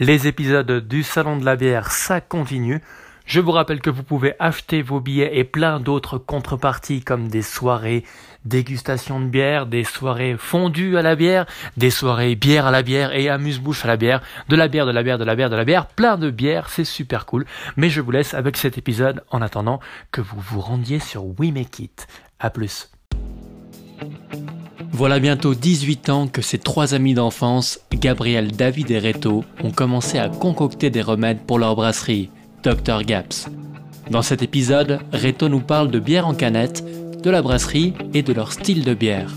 Les épisodes du Salon de la bière, ça continue. Je vous rappelle que vous pouvez acheter vos billets et plein d'autres contreparties comme des soirées dégustation de bière, des soirées fondues à la bière, des soirées bière à la bière et amuse-bouche à la bière, de la bière, de la bière, de la bière, de la bière, plein de bières, c'est super cool. Mais je vous laisse avec cet épisode en attendant que vous vous rendiez sur We Make It. À plus. Voilà bientôt 18 ans que ces trois amis d'enfance, Gabriel, David et Reto, ont commencé à concocter des remèdes pour leur brasserie, Dr Gaps. Dans cet épisode, Reto nous parle de bière en canette, de la brasserie et de leur style de bière.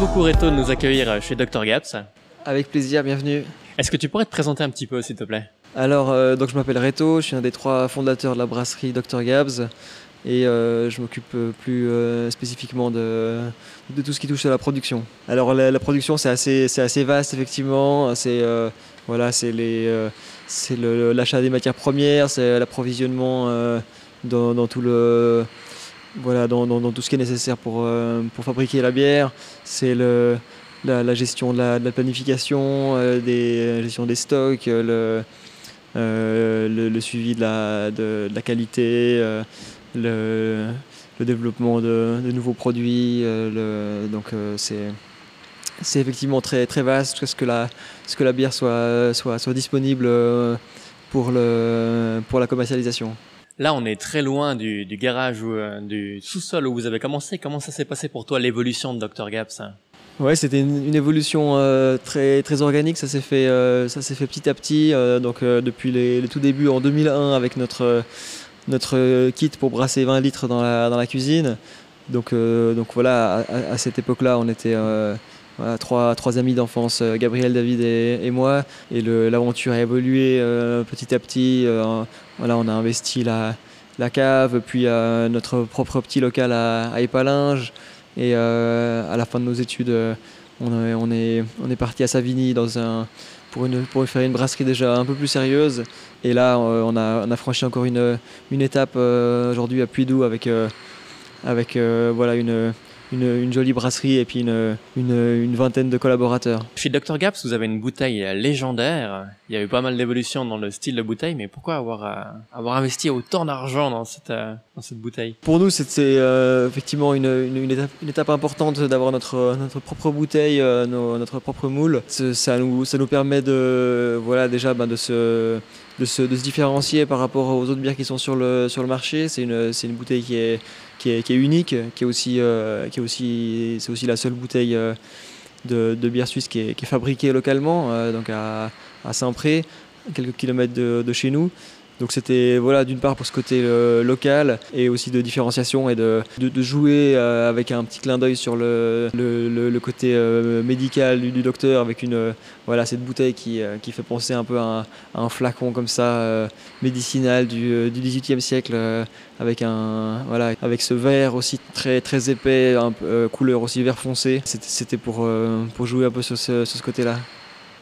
Beaucoup Reto de nous accueillir chez Dr Gaps. Avec plaisir, bienvenue. Est-ce que tu pourrais te présenter un petit peu s'il te plaît? Alors, euh, donc je m'appelle Reto, je suis un des trois fondateurs de la brasserie Dr Gabs et euh, je m'occupe euh, plus euh, spécifiquement de, de tout ce qui touche à la production. Alors la, la production c'est assez, c'est assez vaste effectivement, c'est euh, voilà, c'est les, euh, c'est le- l'achat des matières premières, c'est l'approvisionnement euh, dans, dans tout le voilà, dans, tout ce qui est nécessaire pour, euh, pour fabriquer la bière, c'est le, la, gestion de la, planification, euh, des, la gestion des stocks, euh, le, le, suivi de la, de, la qualité, le, le développement de, nouveaux produits. donc c'est c'est effectivement très, très vaste ce que la, ce que la bière soit, soit, soit disponible pour, le, pour la commercialisation. Là, on est très loin du, garage ou euh, du sous-sol où vous avez commencé. Comment ça s'est passé pour toi l'évolution de Dr Gaps Ouais, c'était une, évolution euh, très, très organique. Ça s'est fait, euh, ça s'est fait petit à petit. donc depuis les, tout débuts en 2001 avec notre, notre kit pour brasser 20 litres dans la, cuisine. Donc, donc voilà, à, cette époque-là, on était trois, amis d'enfance, euh, Gabriel, David et, moi. Et l'aventure a évolué euh, petit à petit. euh, on a investi la, cave, puis notre propre petit local à, à. Et à la fin de nos études, on, est, parti à Savigny pour, faire une brasserie déjà un peu plus sérieuse. Et là, on, a, franchi encore une, étape aujourd'hui à Puydou avec, avec voilà, une, une, une jolie brasserie et puis une, une, une vingtaine de collaborateurs. Chez Dr Gaps, vous avez une bouteille légendaire. Il y a eu pas mal d'évolutions dans le style de bouteille, mais pourquoi avoir, euh, avoir investi autant d'argent dans cette, euh, dans cette bouteille? Pour nous, c'était euh, effectivement une, étape, une étape importante d'avoir notre, notre propre bouteille, euh, nos- notre propre moule. Ça nous, ça nous permet de, voilà, déjà ben, de, se, de, se, différencier par rapport aux autres bières qui sont sur le, marché. C'est une, bouteille qui est, unique, qui est aussi, euh, qui est aussi, c'est aussi la seule bouteille euh, de, bière suisse qui est, fabriquée localement, euh, donc à, Saint-Pré, quelques kilomètres de chez nous. Donc c'était voilà d'une part pour ce côté local et aussi de différenciation et de, jouer euh, avec un petit clin d'œil sur le, le, le- côté euh, médical du, docteur avec une euh, voilà cette bouteille qui, qui fait penser un peu à un, un flacon comme ça médicinal du, euh, du 18e siècle avec un voilà avec ce verre aussi très très épais couleur aussi vert foncé. C'était pour pour jouer un peu sur ce, sur ce côté là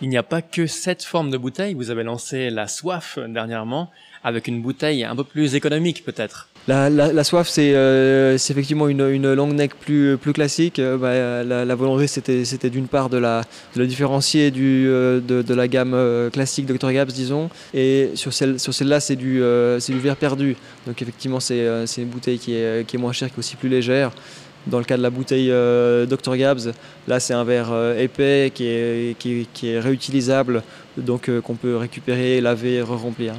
Il n'y a pas que cette forme de bouteille. Vous avez lancé la soif dernièrement avec une bouteille un peu plus économique peut-être. La, soif, c'est euh, c'est effectivement une, une long neck plus, classique. Euh, bah, la, la volonté, c'était d'une part de la, différencier euh, de, la gamme classique Dr. Gabs, disons. Et sur celle- sur celle-là, c'est du, verre perdu. Donc effectivement, c'est une bouteille qui est moins chère, qui est aussi plus légère. Dans le cas de la bouteille euh, Dr. Gabs, là, c'est un verre euh, épais qui est, qui, qui est réutilisable, donc euh, qu'on peut récupérer, laver, re-remplir.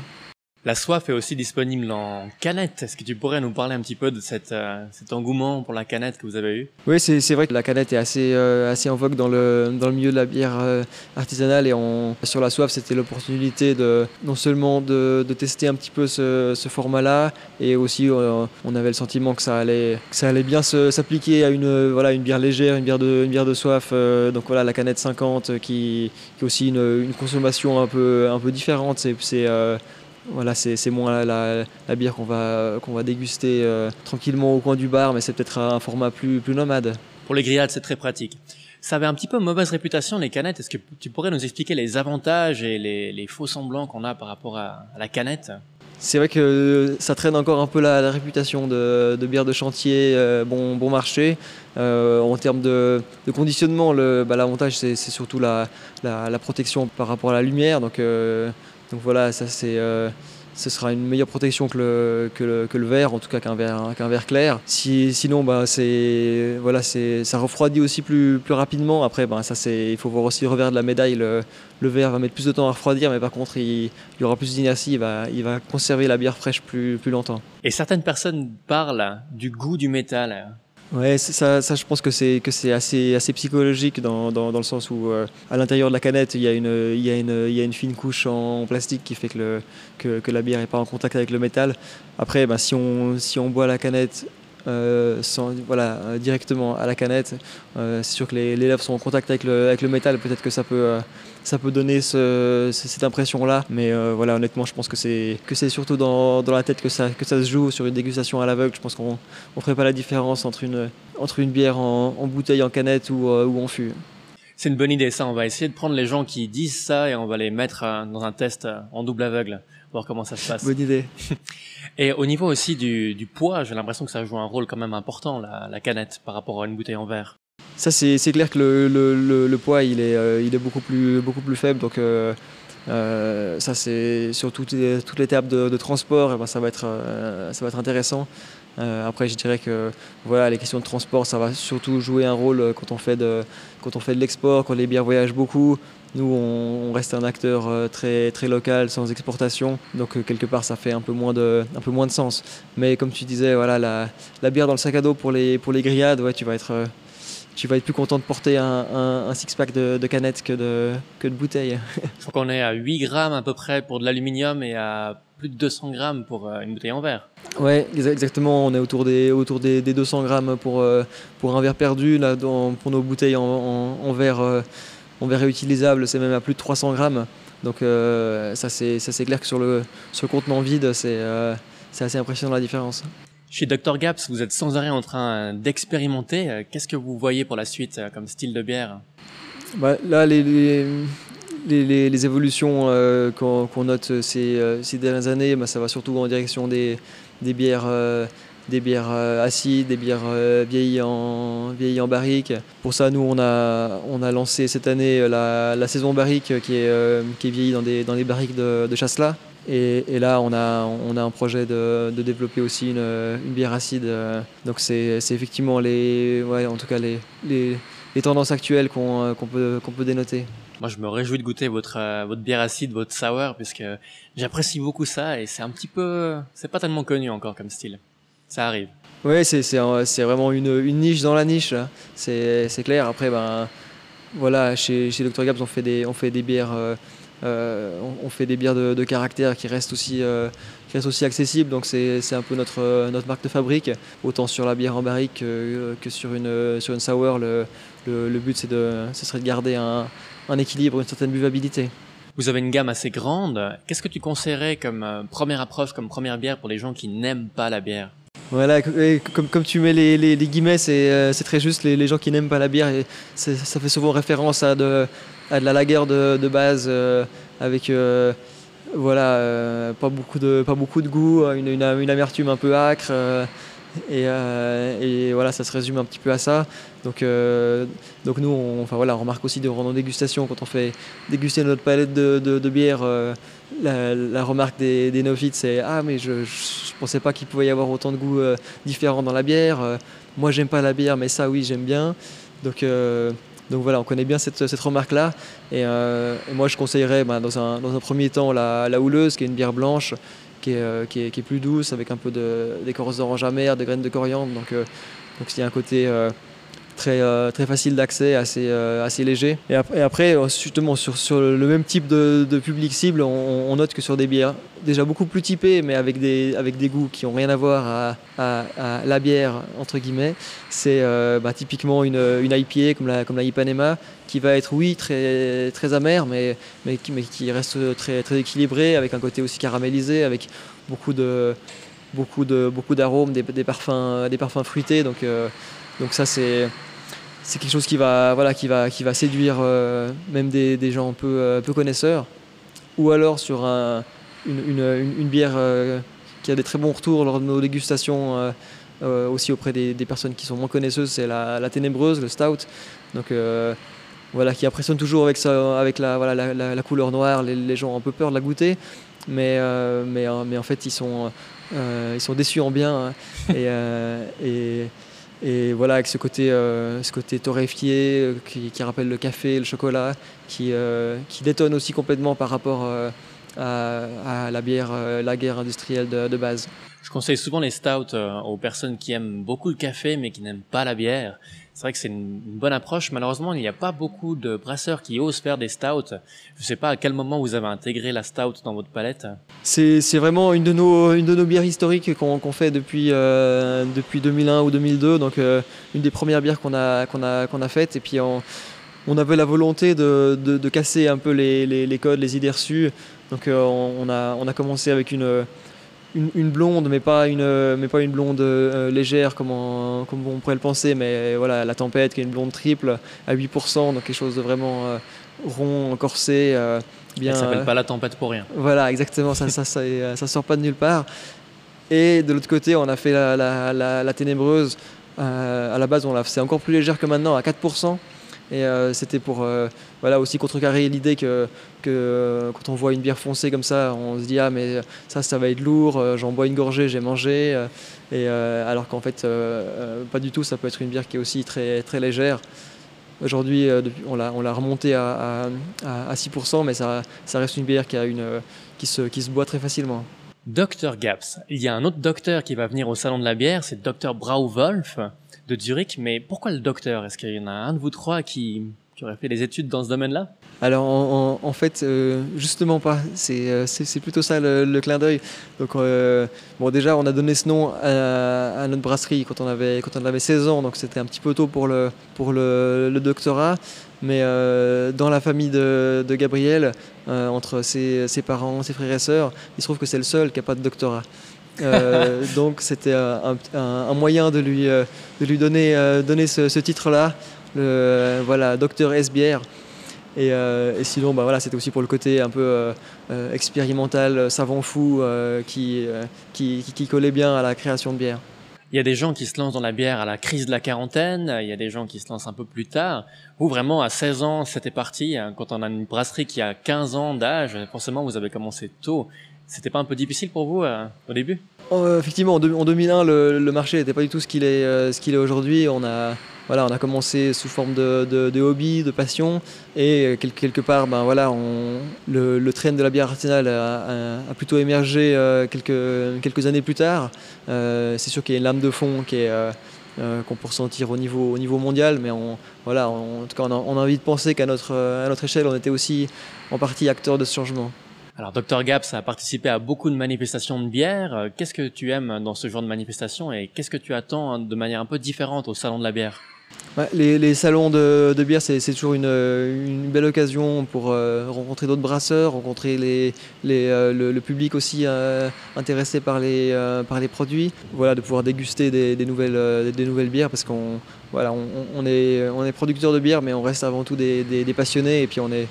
La soif est aussi disponible en canette. Est-ce que tu pourrais nous parler un petit peu de euh, cet engouement pour la canette que vous avez eu Oui, c'est vrai que la canette est assez, euh, assez en vogue dans le, dans le milieu de la bière euh, artisanale et on, sur la soif, c'était l'opportunité de non seulement de, de tester un petit peu ce, ce format-là et aussi euh, on avait le sentiment que ça allait, que ça allait bien s'appliquer à une, euh, voilà, une bière légère, une bière de, une bière de soif. donc voilà, la canette 50 qui, qui est aussi une, une consommation un peu, un peu différente. C'est voilà, c'est moins la, bière qu'on va, qu'on va déguster tranquillement au coin du bar, mais c'est peut-être un format plus, plus nomade. Pour les grillades, c'est très pratique. Ça avait un petit peu mauvaise réputation, les canettes. Est-ce que tu pourrais nous expliquer les avantages et les, faux semblants qu'on a par rapport à, la canette? C'est vrai que ça traîne encore un peu la, réputation de, bière de chantier euh, bon, bon marché. Euh, en termes de, conditionnement, bah, l'avantage c'est surtout la, protection par rapport à la lumière. Donc, euh, donc voilà, ça c'est ce sera une meilleure protection que le, que le, verre, en tout cas qu'un verre, qu'un verre clair. Si, sinon, bah, c'est, voilà, c'est, ça refroidit aussi plus, plus rapidement. Après, bah, ça, c'est, il faut voir aussi le revers de la médaille. Le, le verre va mettre plus de temps à refroidir, mais par contre, il, il aura plus d'inertie, il va, il va conserver la bière fraîche plus, plus longtemps. Et certaines personnes parlent du goût du métal. Ouais, ça, ça, je pense que c'est que c'est assez assez psychologique dans, dans, dans le sens où euh, à l'intérieur de la canette il y a une il y a une il y a une fine couche en plastique qui fait que que, la bière n'est pas en contact avec le métal. Après, ben, si on si on boit la canette euh, sans, voilà, euh, directement à la canette. Euh, c'est sûr que les, lèvres sont en contact avec le, avec le métal, peut-être que ça peut, ça peut donner cette impression-là. Mais voilà, honnêtement, je pense que c'est, que c'est surtout dans, dans, la tête que ça, que ça se joue sur une dégustation à l'aveugle. Je pense qu'on ne ferait pas la différence entre une, entre une bière en, bouteille, en canette ou, ou en fût. C'est une bonne idée ça, on va essayer de prendre les gens qui disent ça et on va les mettre dans un test en double aveugle voir comment ça se passe. Bonne idée. Et au niveau aussi du, du poids, j'ai l'impression que ça joue un rôle quand même important, la, la canette, par rapport à une bouteille en verre. Ça, c'est clair que le, le, le, poids, il est, euh, il est beaucoup, plus, beaucoup plus faible. Donc, euh, euh, ça, c'est sur toutes les, toutes les étapes de, transport, eh ben, ça, va être, ça va être intéressant. après, je dirais que voilà, les questions de transport, ça va surtout jouer un rôle quand on fait de, quand on fait de l'export, quand les bières voyagent beaucoup. Nous, on, reste un acteur très, très local, sans exportation, donc quelque part, ça fait un peu moins de, un peu moins de sens. Mais comme tu disais, voilà, la, la bière dans le sac à dos pour les, pour les grillades, ouais, tu vas être, tu vas être plus content de porter un, un, six-pack de, de, canettes que de, que de bouteilles. Je crois qu'on est à 8 grammes à peu près pour de l'aluminium et à plus de 200 grammes pour une bouteille en verre. Ouais, exactement. On est autour des, autour des, 200 grammes pour, pour un verre perdu. Là, dans, pour nos bouteilles en, en, verre en verre réutilisable, c'est même à plus de 300 grammes. Donc euh, ça c'est clair que sur le, sur le contenant vide, euh, c'est assez impressionnant la différence. Chez Dr Gaps, vous êtes sans arrêt en train d'expérimenter. Qu'est-ce que vous voyez pour la suite euh, comme style de bière? Bah, Là, les, les, évolutions qu'on note ces, ces, dernières années, bah, ça va surtout en direction des, des bières des bières euh, acides, des bières euh, vieillies en, vieillies en barrique. Pour ça, nous, on a, on a lancé cette année la, la saison barrique qui est, euh, qui est vieillie dans, des, dans les barriques de, de Chasselas. Et, et, là, on a, on a un projet de, de développer aussi une, une, bière acide. Donc, c'est effectivement les, ouais, en tout cas les, les, les tendances actuelles qu'on peut, qu'on peut dénoter. Moi, je me réjouis de goûter votre, votre bière acide, votre sour, puisque j'apprécie beaucoup ça et c'est un petit peu, c'est pas tellement connu encore comme style ça arrive. Oui, c'est vraiment une, une, niche dans la niche, c'est clair. Après, ben, voilà, chez, chez Dr. Gabs, on fait des, on fait des bières, euh, euh, on fait des bières de, caractère qui restent aussi, euh, qui restent aussi accessibles. Donc c'est un peu notre, notre marque de fabrique, autant sur la bière en barrique que, sur, une, sur une sour. Le, le, le but, c'est de, ce serait de garder un, un équilibre, une certaine buvabilité. Vous avez une gamme assez grande. Qu'est-ce que tu conseillerais comme première approche, comme première bière pour les gens qui n'aiment pas la bière? Voilà, comme, tu mets les, guillemets, euh, c'est très juste. Les, gens qui n'aiment pas la bière, ça fait souvent référence à de, la laguerre de, base euh, avec euh, voilà, pas, beaucoup de, goût, une, une, une amertume un peu acre. Et, et, voilà, ça se résume un petit peu à ça. Donc, donc nous, on, enfin, voilà, on remarque aussi durant nos dégustations, quand on fait déguster notre palette de, de, de bière, la, remarque des, des novices, c'est Ah, mais je ne pensais pas qu'il pouvait y avoir autant de goûts euh, différents dans la bière. Euh, moi, j'aime pas la bière, mais ça, oui, j'aime bien. Donc, euh, donc voilà, on connaît bien cette, cette remarque-là. Et, moi, je conseillerais bah, dans, un, dans, un, premier temps la, la, houleuse, qui est une bière blanche, qui est, qui est, plus douce, avec un peu d'écorce d'orange amère, de graines de coriandre. Donc, donc il y a un côté très, euh, très facile d'accès, assez, euh, léger. Et après, après, justement, sur, le même type de, public cible, on, note que sur des bières déjà beaucoup plus typées, mais avec des, goûts qui n'ont rien à voir à, la bière, entre guillemets, c'est euh, bah, typiquement une, une IPA comme la, comme Ipanema, qui va être, oui, très, amère, mais, qui, reste très, équilibrée, avec un côté aussi caramélisé, avec beaucoup d'arômes, des, parfums, fruités. Euh, donc ça c'est c'est quelque chose qui va, voilà, qui va, qui va séduire euh, même des, des, gens peu, euh, peu connaisseurs. Ou alors sur un, une, une, bière euh, qui a des très bons retours lors de nos dégustations, aussi auprès des, personnes qui sont moins connaisseuses, c'est la, la, ténébreuse, le stout. Donc voilà, qui impressionne toujours avec, ça, avec la, voilà, la, la, couleur noire. Les, gens ont un peu peur de la goûter, mais, mais, mais en fait ils sont, ils sont déçus en bien. Hein. et et voilà, avec ce côté, euh, torréfié euh, qui, rappelle le café, le chocolat, qui, euh, détonne aussi complètement par rapport à, la bière, la guerre industrielle de, de, base. Je conseille souvent les stouts aux personnes qui aiment beaucoup le café mais qui n'aiment pas la bière. C'est vrai que c'est une, bonne approche. Malheureusement, il n'y a pas beaucoup de brasseurs qui osent faire des stouts. Je ne sais pas à quel moment vous avez intégré la stout dans votre palette. C'est vraiment une de nos, une de nos bières historiques qu'on qu fait depuis, euh, depuis 2001 ou 2002. Donc, euh, une des premières bières qu'on a, qu'on a, qu'on a faites. Et puis, on, avait la volonté de, de, casser un peu les, les, les, codes, les idées reçues. Donc, euh, on, a, on a commencé avec une une, une, blonde, mais pas une, mais pas une blonde euh, légère comme on, comme on pourrait le penser, mais voilà, la tempête qui est une blonde triple à 8%, donc quelque chose de vraiment euh, rond, corsé. Euh, bien, ça s'appelle pas la tempête pour rien. Voilà, exactement, ça, ça, ça, ça, sort pas de nulle part. Et de l'autre côté, on a fait la, la, la, la ténébreuse. à la base, on c'est encore plus légère que maintenant, à 4%. Et euh, c'était pour euh, voilà, aussi contrecarrer l'idée que, euh, quand on voit une bière foncée comme ça, on se dit ah mais ça ça va être lourd, j'en bois une gorgée, j'ai mangé. et alors qu'en fait pas du tout, ça peut être une bière qui est aussi très, très légère. Aujourd'hui, on l'a remonté à, à, à, 6%, mais ça, reste une bière a qui, se, qui se boit très facilement. Docteur Gaps, il y a un autre docteur qui va venir au salon de la bière, c'est Docteur Brauwolf de Zurich, mais pourquoi le docteur? Est-ce qu'il y en a un de vous trois qui, qui aurait fait des études dans ce domaine-là? Alors en, en, en, fait, euh, justement pas. C'est euh, plutôt ça le, le clin d'œil. Donc euh, bon, déjà, on a donné ce nom à, à, notre brasserie quand on avait quand on avait 16 ans, donc c'était un petit peu tôt pour le pour le, le doctorat. Mais euh, dans la famille de, de Gabriel, entre ses, ses, parents, ses frères et sœurs, il se trouve que c'est le seul qui n'a pas de doctorat. Euh, donc c'était un, un, un, moyen de lui, euh, de lui donner, euh, donner ce, ce titre-là, le voilà, docteur Esbière. Et, et, sinon, bah, voilà, c'était aussi pour le côté un peu expérimental, savant fou, qui, qui, qui, collait bien à la création de bière. Il y a des gens qui se lancent dans la bière à la crise de la quarantaine, il y a des gens qui se lancent un peu plus tard. Vous, vraiment, à 16 ans, c'était parti. Hein, quand on a une brasserie qui a 15 ans d'âge, forcément, vous avez commencé tôt. C'était pas un peu difficile pour vous euh, au début? Oh, Effectivement, en, de, en 2001, le, le marché n'était pas du tout ce qu'il est, euh, ce qu'il est aujourd'hui. On a, voilà, on a commencé sous forme de, de, de hobby, de passion, et euh, quelque, part, ben voilà, on, le, le train de la bière artisanale a, a, plutôt émergé euh, quelques, quelques années plus tard. Euh, c'est sûr qu'il y a une lame de fond qui est euh, qu'on peut ressentir au niveau, au niveau mondial, mais on, voilà, en tout cas, on a, envie de penser qu'à notre, à notre échelle, on était aussi en partie acteur de ce changement. Alors, Dr Gaps a participé à beaucoup de manifestations de bière. Qu'est-ce que tu aimes dans ce genre de manifestations et qu'est-ce que tu attends de manière un peu différente au salon de la bière? Les, salons de, bière, c'est toujours une, belle occasion pour euh, rencontrer d'autres brasseurs, rencontrer euh, le, public aussi euh, intéressé par les, produits. Voilà, de pouvoir déguster des, nouvelles, bières parce qu'on voilà, on, est, on producteur de bière, mais on reste avant tout des, des passionnés et puis on est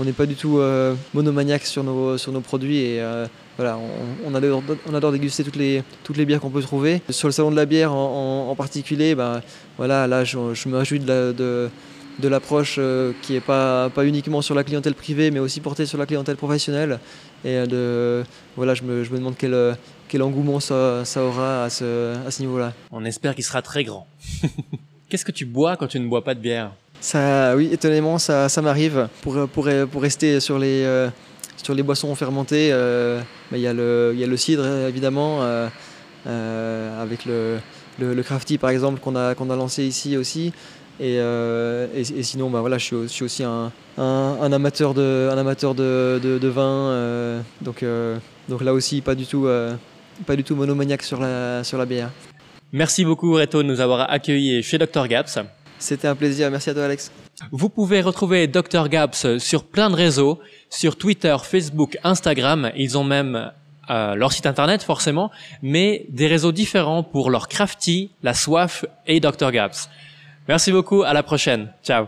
on n'est pas du tout euh, monomaniaque sur nos, produits et euh, voilà, on, adore, déguster toutes les, bières qu'on peut trouver. Sur le salon de la bière en, particulier, là je, me réjouis de, l'approche euh, qui n'est pas, uniquement sur la clientèle privée mais aussi portée sur la clientèle professionnelle. Et de, voilà, je, me, demande quel, engouement ça, aura à ce, à ce niveau-là. On espère qu'il sera très grand. Qu'est-ce que tu bois quand tu ne bois pas de bière? Ça, oui, étonnamment, ça, ça m'arrive. Pour, pour, pour rester sur les, euh, sur les boissons fermentées, il euh, bah, y, y, a le cidre, évidemment, euh, avec le, le, le, crafty, par exemple, qu'on a, qu'on a lancé ici aussi. Et, et, sinon, bah, voilà, je suis, aussi un, un, amateur de, un amateur de, de, vin. donc, donc là aussi, pas du tout, pas du tout monomaniaque sur la, sur la bière. Merci beaucoup Reto de nous avoir accueillis chez Dr Gaps. C'était un plaisir, merci à toi Alex. Vous pouvez retrouver Dr Gaps sur plein de réseaux, sur Twitter, Facebook, Instagram. Ils ont même euh, leur site internet forcément, mais des réseaux différents pour leur crafty, la soif et Dr Gaps. Merci beaucoup, à la prochaine. Ciao.